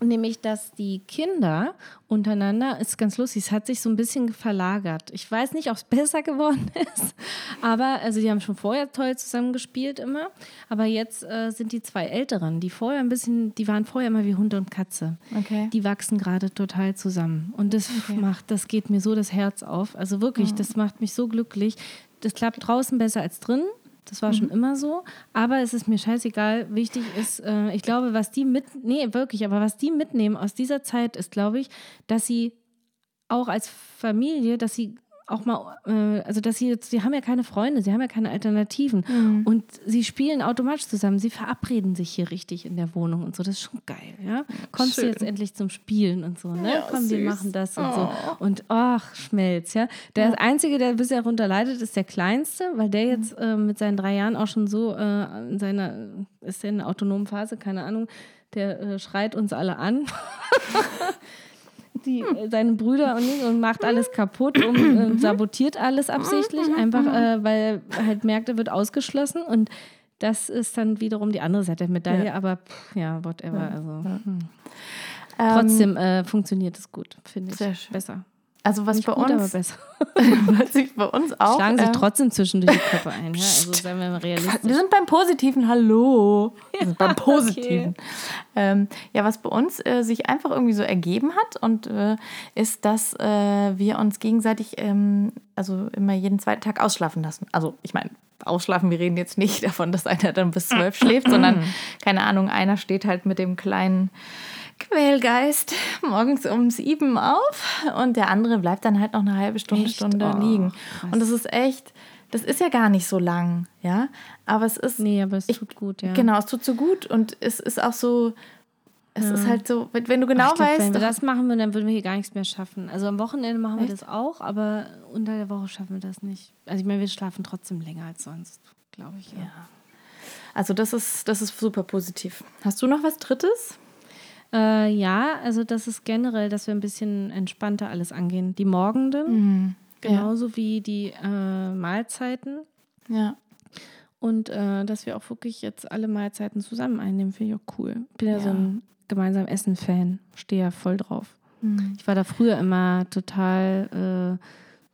nämlich dass die Kinder untereinander, ist ganz lustig, es hat sich so ein bisschen verlagert. Ich weiß nicht, ob es besser geworden ist, aber also die haben schon vorher toll zusammengespielt immer, aber jetzt äh, sind die zwei Älteren, die vorher ein bisschen, die waren vorher immer wie Hund und Katze. Okay. Die wachsen gerade total zusammen und das okay. macht, das geht mir so das Herz auf. Also wirklich, oh. das macht mich so glücklich. Das klappt draußen besser als drin. Das war mhm. schon immer so. Aber es ist mir scheißegal. Wichtig ist, äh, ich glaube, was die mit, nee, wirklich, aber was die mitnehmen aus dieser Zeit ist, glaube ich, dass sie auch als Familie, dass sie auch mal, äh, also dass sie jetzt, sie haben ja keine Freunde, sie haben ja keine Alternativen mhm. und sie spielen automatisch zusammen, sie verabreden sich hier richtig in der Wohnung und so, das ist schon geil, ja. Kommst Schön. du jetzt endlich zum Spielen und so, ne? Ja, Komm, süß. wir machen das und oh. so und ach, Schmelz, ja. Der ja. Einzige, der bisher darunter leidet, ist der Kleinste, weil der jetzt äh, mit seinen drei Jahren auch schon so äh, in seiner, ist der in einer autonomen Phase, keine Ahnung, der äh, schreit uns alle an. die, äh, seine Brüder und, und macht alles kaputt und äh, sabotiert alles absichtlich, einfach äh, weil halt merkt, er wird ausgeschlossen und das ist dann wiederum die andere Seite der Medaille, Ja. aber pff, ja, whatever. Also, hm. Ähm, Trotzdem äh, funktioniert es gut, finde ich. Sehr schön. Besser. Also was Nicht bei gut, aber uns, besser. was sich bei uns auch. Schlagen sich ähm, trotzdem zwischendurch die Köpfe ein. Ja? Also seien wir mal realistisch. Wir sind beim Positiven, hallo. Wir sind beim Positiven. Ähm, ja, was bei uns äh, sich einfach irgendwie so ergeben hat und äh, ist, dass äh, wir uns gegenseitig, ähm, also immer jeden zweiten Tag ausschlafen lassen. Also ich meine, ausschlafen, wir reden jetzt nicht davon, dass einer dann bis zwölf schläft, sondern, keine Ahnung, einer steht halt mit dem kleinen Quälgeist morgens um sieben auf und der andere bleibt dann halt noch eine halbe Stunde, Echt? Stunde Oh, liegen. krass. Und das ist echt, das ist ja gar nicht so lang, ja. Aber es ist, Nee, aber es tut gut, ja. genau, es tut so gut und es ist auch so, es ist halt so, wenn du Ach, genau ich glaub, weißt, wenn wir das machen würden, dann würden wir hier gar nichts mehr schaffen. Also am Wochenende machen wir das auch, aber unter der Woche schaffen wir das nicht. Also ich meine, wir schlafen trotzdem länger als sonst, glaube ich. Ja. also das ist, das ist super positiv. Hast du noch was Drittes? Äh, ja, also das ist generell, dass wir ein bisschen entspannter alles angehen. Die Morgenden, Mhm. genauso wie die äh, Mahlzeiten. Ja. Und äh, dass wir auch wirklich jetzt alle Mahlzeiten zusammen einnehmen, finde ich auch cool. Bin ja, so ein gemeinsam Essen-Fan. Stehe ja voll drauf. Mhm. Ich war da früher immer total, äh,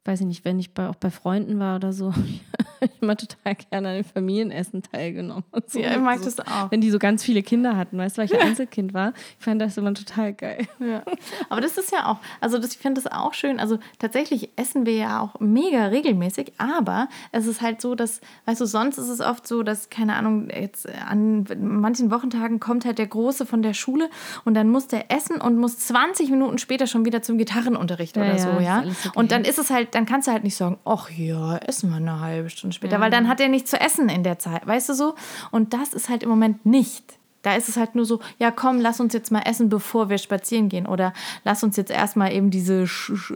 weiß ich nicht, wenn ich bei, auch bei Freunden war oder so, ich immer total gerne an den Familienessen teilgenommen. Und so. Ja, ich mag so, das auch. Wenn die so ganz viele Kinder hatten, weißt du, weil ich Einzelkind war. Ich fand das immer total geil. Ja. Aber das ist ja auch, also das, ich finde das auch schön. Also tatsächlich essen wir ja auch mega regelmäßig, aber es ist halt so, dass, weißt du, sonst ist es oft so, dass, keine Ahnung, jetzt an manchen Wochentagen kommt halt der Große von der Schule und dann muss der essen und muss 20 Minuten später schon wieder zum Gitarrenunterricht Ja, oder ja, so, ja. so Und dann ist es halt, dann kannst du halt nicht sagen, ach ja, essen wir eine halbe Stunde später, weil dann hat er nichts zu essen in der Zeit, weißt du so? Und das ist halt im Moment nicht. Da ist es halt nur so, ja komm, lass uns jetzt mal essen, bevor wir spazieren gehen. Oder lass uns jetzt erstmal eben diese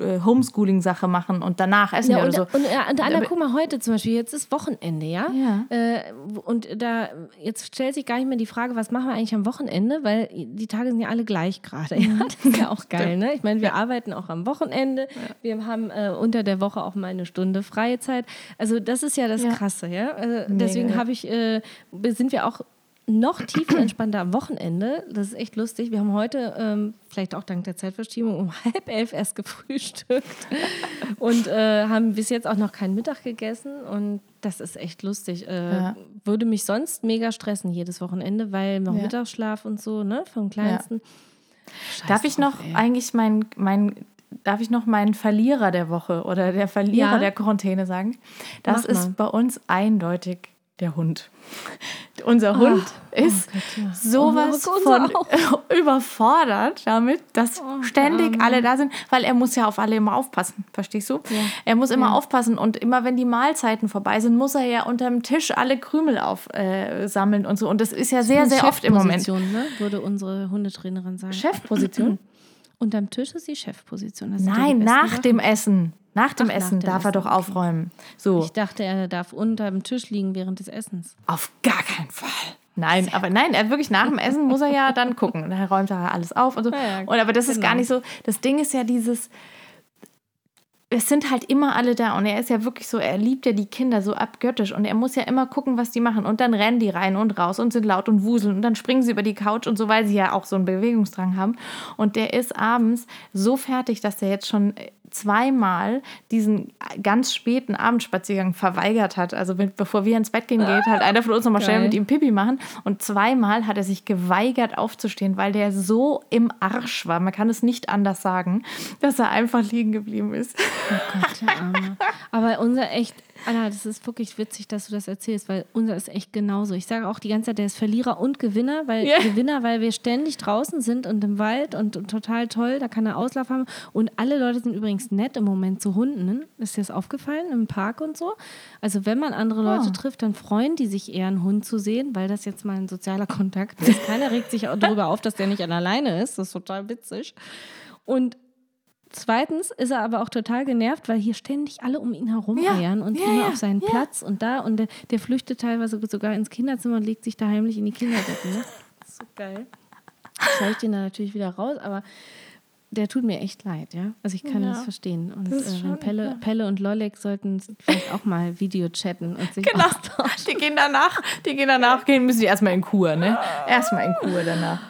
äh, Homeschooling-Sache machen und danach essen Ja, wir und, oder so. und, äh, und Anna, guck mal, heute zum Beispiel, jetzt ist Wochenende, ja? Ja. Äh, und da, jetzt stellt sich gar nicht mehr die Frage, was machen wir eigentlich am Wochenende, weil die Tage sind ja alle gleich gerade. Ja? Das ist ja auch geil, ne? Ich meine, wir arbeiten auch am Wochenende, wir haben äh, unter der Woche auch mal eine Stunde freie Zeit. Also das ist ja das Ja. Krasse, ja? Also, deswegen ja. habe ich, äh, sind wir auch noch tiefer entspannter am Wochenende. Das ist echt lustig. Wir haben heute, ähm, vielleicht auch dank der Zeitverschiebung, um halb elf erst gefrühstückt und äh, haben bis jetzt auch noch keinen Mittag gegessen. Und das ist echt lustig. Äh, Ja. Würde mich sonst mega stressen jedes Wochenende, weil noch Ja. Mittagsschlaf und so, ne, vom Kleinsten. Scheiß Darf ich noch ey. eigentlich mein, mein, darf ich noch meinen Verlierer der Woche oder der Verlierer Ja. der Quarantäne sagen? Das ist bei uns eindeutig der Hund. Unser Hund ist Gott, ja. sowas Oh, von überfordert damit, dass Oh, ständig Arme. alle da sind, weil er muss ja auf alle immer aufpassen, verstehst du? Er muss immer aufpassen und immer wenn die Mahlzeiten vorbei sind, muss er ja unterm Tisch alle Krümel aufsammeln äh, und so und das ist ja sehr, sehr oft im Moment. Chefposition, Ne, würde unsere Hundetrainerin sagen. Chefposition? Unterm Tisch ist die Chefposition. Das Nein, nach Sachen. dem Essen. Nach dem Ach, nach Essen dem darf er Essen, doch okay. aufräumen. So, Ich dachte, er darf unterm Tisch liegen während des Essens. auf gar keinen Fall. Nein, aber nein, er wirklich nach dem Essen muss er ja dann gucken. Und dann räumt er alles auf und so. Ja, ja, und aber das ist genau. gar nicht so. Das Ding ist ja dieses. Es sind halt immer alle da und er ist ja wirklich so, er liebt ja die Kinder so abgöttisch und er muss ja immer gucken, was die machen und dann rennen die rein und raus und sind laut und wuseln und dann springen sie über die Couch und so, weil sie ja auch so einen Bewegungsdrang haben und der ist abends so fertig, dass der jetzt schon zweimal diesen ganz späten Abendspaziergang verweigert hat. Also mit, bevor wir ins Bett gehen geht, halt einer von uns nochmal schnell mit ihm Pipi machen. Und zweimal hat er sich geweigert aufzustehen, weil der so im Arsch war. Man kann es nicht anders sagen, dass er einfach liegen geblieben ist. Oh Gott, der Arme. Aber unser echt, Anna, das ist wirklich witzig, dass du das erzählst, weil unser ist echt genauso. Ich sage auch die ganze Zeit, der ist Verlierer und Gewinner, weil Ja. Gewinner, weil wir ständig draußen sind und im Wald und, und total toll, da kann er Auslauf haben. Und alle Leute sind übrigens nett im Moment zu Hunden. Ist dir das aufgefallen im Park und so? Also wenn man andere Leute Ah. trifft, dann freuen die sich eher, einen Hund zu sehen, weil das jetzt mal ein sozialer Kontakt ist. Keiner regt sich auch darüber auf, dass der nicht alleine ist. Das ist total witzig. Und Zweitens ist er aber auch total genervt, weil hier ständig alle um ihn herum Ja, und ja, immer ja, auf seinen. Platz und da und der, der flüchtet teilweise sogar ins Kinderzimmer und legt sich da heimlich in die Kinderbetten. Ne? Das ist so geil. Schau ich den da natürlich wieder raus, aber der tut mir echt leid, ja. Also ich kann Ja. das verstehen. Und Das äh, Pelle, ja. Pelle und Lolek sollten vielleicht auch mal Video chatten und sich Genau. austauschen. Die gehen danach, die gehen danach, gehen, müssen die erstmal in Kur, ne? Erstmal in Kur danach.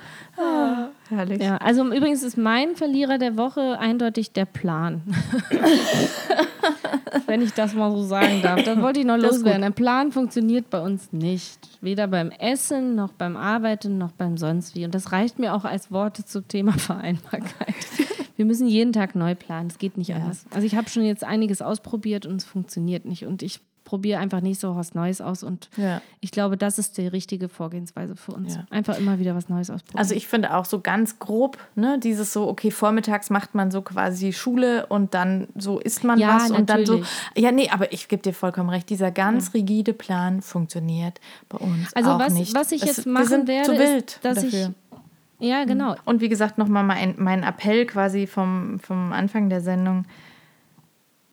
Ah, herrlich. Ja, also übrigens ist mein Verlierer der Woche eindeutig der Plan. Wenn ich das mal so sagen darf. Das wollte ich noch Das loswerden. Der Plan funktioniert bei uns nicht. Weder beim Essen, noch beim Arbeiten, noch beim sonst wie. Und das reicht mir auch als Worte zum Thema Vereinbarkeit. Wir müssen jeden Tag neu planen. Es geht nicht anders. Also ich habe schon jetzt einiges ausprobiert und es funktioniert nicht. Und ich probiere einfach nächste Woche was Neues aus. Und Ja. ich glaube, das ist die richtige Vorgehensweise für uns. Ja. Einfach immer wieder was Neues ausprobieren. Also ich finde auch so ganz grob, ne, dieses so, okay, vormittags macht man so quasi Schule und dann so isst man Ja, was und dann so. natürlich. Ja, nee, aber ich gebe dir vollkommen recht, dieser ganz rigide Plan funktioniert bei uns Also auch was- nicht. was ich Es- jetzt machen werde, ist, dass ich- dafür. ja, genau. Und wie gesagt, nochmal mein, mein Appell quasi vom, vom Anfang der Sendung.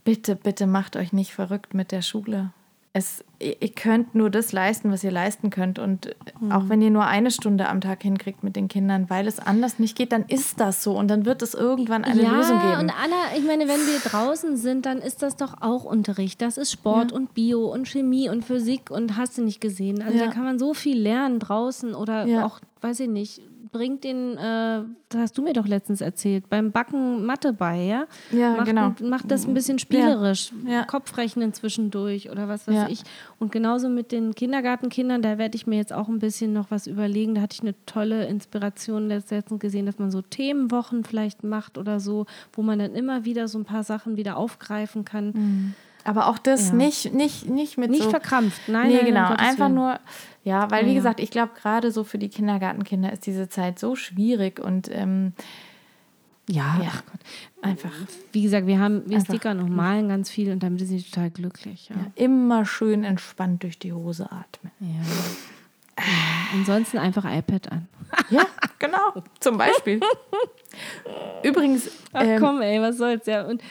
Bitte, bitte macht euch nicht verrückt mit der Schule. Es, ihr könnt nur das leisten, was ihr leisten könnt. Und auch wenn ihr nur eine Stunde am Tag hinkriegt mit den Kindern, weil es anders nicht geht, dann ist das so. Und dann wird es irgendwann eine ja, Lösung geben. und Anna, ich meine, wenn wir draußen sind, dann ist das doch auch Unterricht. Das ist Sport und Bio und Chemie und Physik und hast du nicht gesehen. Also Ja. da kann man so viel lernen draußen oder Ja. auch, weiß ich nicht, bringt den, äh, das hast du mir doch letztens erzählt, beim Backen Mathe bei, ja? Ja, macht, genau. Macht das ein bisschen spielerisch, Ja. Kopfrechnen zwischendurch oder was weiß Ja. ich. Und genauso mit den Kindergartenkindern, da werde ich mir jetzt auch ein bisschen noch was überlegen. Da hatte ich eine tolle Inspiration letztens gesehen, dass man so Themenwochen vielleicht macht oder so, wo man dann immer wieder so ein paar Sachen wieder aufgreifen kann. Aber auch das Ja. nicht, nicht, nicht mit Nicht so verkrampft, nein. nee, nein, genau. Gottes Einfach Willen. nur, ja, weil wie Ja. gesagt, ich glaube, gerade so für die Kindergartenkinder ist diese Zeit so schwierig und ähm, Ja, Ja. einfach Wie gesagt, wir haben, wir Einfach- stickern und malen ganz viel und damit sind sie total glücklich. Ja. immer schön entspannt durch die Hose atmen. Ja. Ansonsten einfach iPad an. Ja, genau. Zum Beispiel. Übrigens, Ach ähm, komm, ey, was soll's ja. Und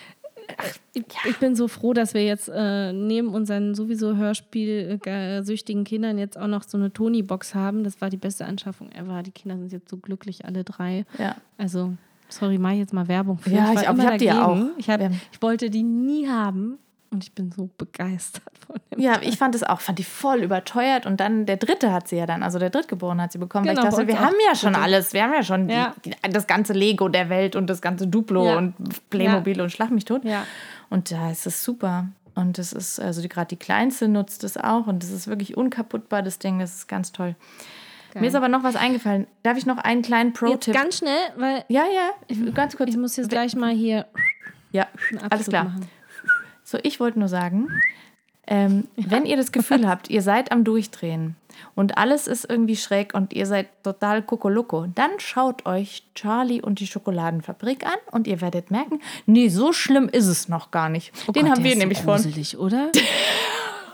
ich, ich bin so froh, dass wir jetzt äh, neben unseren sowieso Hörspielsüchtigen Kindern jetzt auch noch so eine Tony-Box haben. Das war die beste Anschaffung ever. Die Kinder sind jetzt so glücklich, alle drei. ja. Also, sorry, mache ich jetzt mal Werbung für. Ja, ich- immer ich hab die auch. Ich, hab, ich wollte die nie haben und ich bin so begeistert von dem. Ja, ich fand es auch, fand die voll überteuert und dann der dritte hat sie ja dann, also der Drittgeborene hat sie bekommen. Genau, weil ich bei dachte, wir haben ja schon alles, wir haben ja schon Ja. Die, das ganze Lego der Welt und das ganze Duplo Ja. und Playmobil und Schlag mich tot. Ja. Und da ist es super. Und das ist, also gerade die Kleinste nutzt es auch und das ist wirklich unkaputtbar, das Ding, das ist ganz toll. Mir ist aber noch was eingefallen. Darf ich noch einen kleinen Pro-Tipp? ganz schnell, weil Ja, ja, ich, ganz kurz. ich muss jetzt gleich mal hier Ja, alles klar. machen. So, ich wollte nur sagen, ähm, wenn ihr das Gefühl habt, ihr seid am Durchdrehen und alles ist irgendwie schräg und ihr seid total kokoloko, dann schaut euch Charlie und die Schokoladenfabrik an und ihr werdet merken, nee, so schlimm ist es noch gar nicht. Den Oh Gott, haben wir ist nämlich so von. gruselig, oder?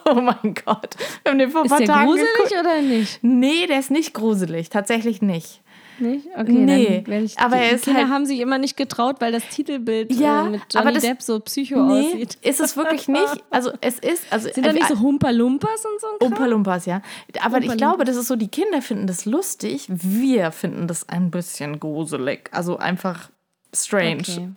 Oh mein Gott. Wir haben den vor Ist paar der Tagen gruselig oder nicht? Nee, der ist nicht gruselig. Tatsächlich nicht. Nicht? Okay, Nee, dann ich. aber die, die Kinder halt- haben sich immer nicht getraut, weil das Titelbild Ja, äh, mit aber Johnny das- Depp so psycho Nee, aussieht. ist es wirklich nicht. Also es ist. Also, Sind da äh, nicht so Humpa-Lumpas und so ein Kram? Umpa Lumpas, ja. Aber ich glaube, das ist so, die Kinder finden das lustig, wir finden das ein bisschen gruselig. Also einfach strange. Okay.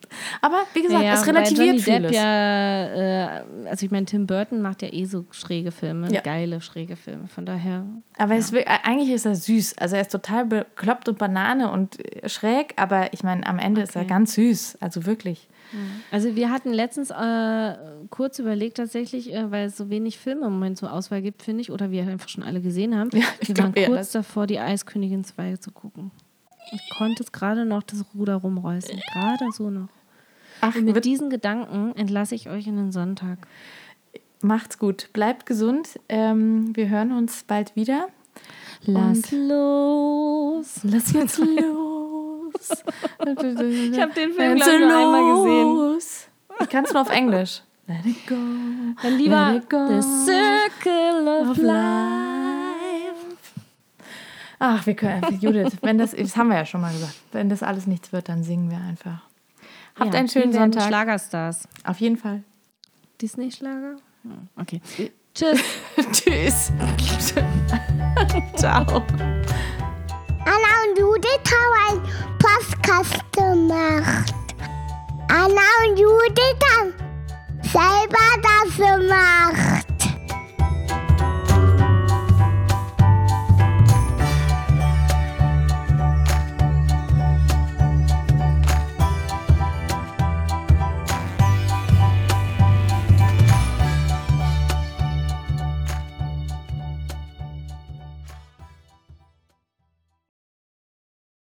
Aber wie gesagt, Ja, es relativiert Johnny Depp vieles. ja, äh, also ich meine, Tim Burton macht ja eh so schräge Filme, Ja. geile schräge Filme. Von daher, Aber es will, eigentlich ist er süß. Also er ist total bekloppt und Banane und äh, schräg, aber ich meine, am Ende ist er Okay. ganz süß. Also wirklich. also wir hatten letztens äh, kurz überlegt tatsächlich, äh, weil es so wenig Filme im Moment zur Auswahl gibt, finde ich, oder wir einfach schon alle gesehen haben. Ja, wir waren kurz davor, die Eiskönigin 2 zu gucken. Ich konnte es gerade noch das Ruder rumreißen. Gerade so noch. Ach, Und mit diesen Gedanken entlasse ich euch in den Sonntag. macht's gut. Bleibt gesund. Ähm, wir hören uns bald wieder. Lass los. Lass jetzt los. ich hab den Film, glaub ich, nur einmal gesehen. Ich kann es nur auf Englisch. Let it go. Dann lieber go. The Circle of, Of Life. Ach, wir können, Judith, wenn das, das haben wir ja schon mal gesagt, wenn das alles nichts wird, dann singen wir einfach. Habt Ja, einen schönen Sonntag. Schlagerstars. Auf jeden Fall. Disney-Schlager? Okay. Tschüss. Tschüss. Ciao. Anna und Judith haben einen Podcast gemacht. Anna und Judith haben selber das gemacht.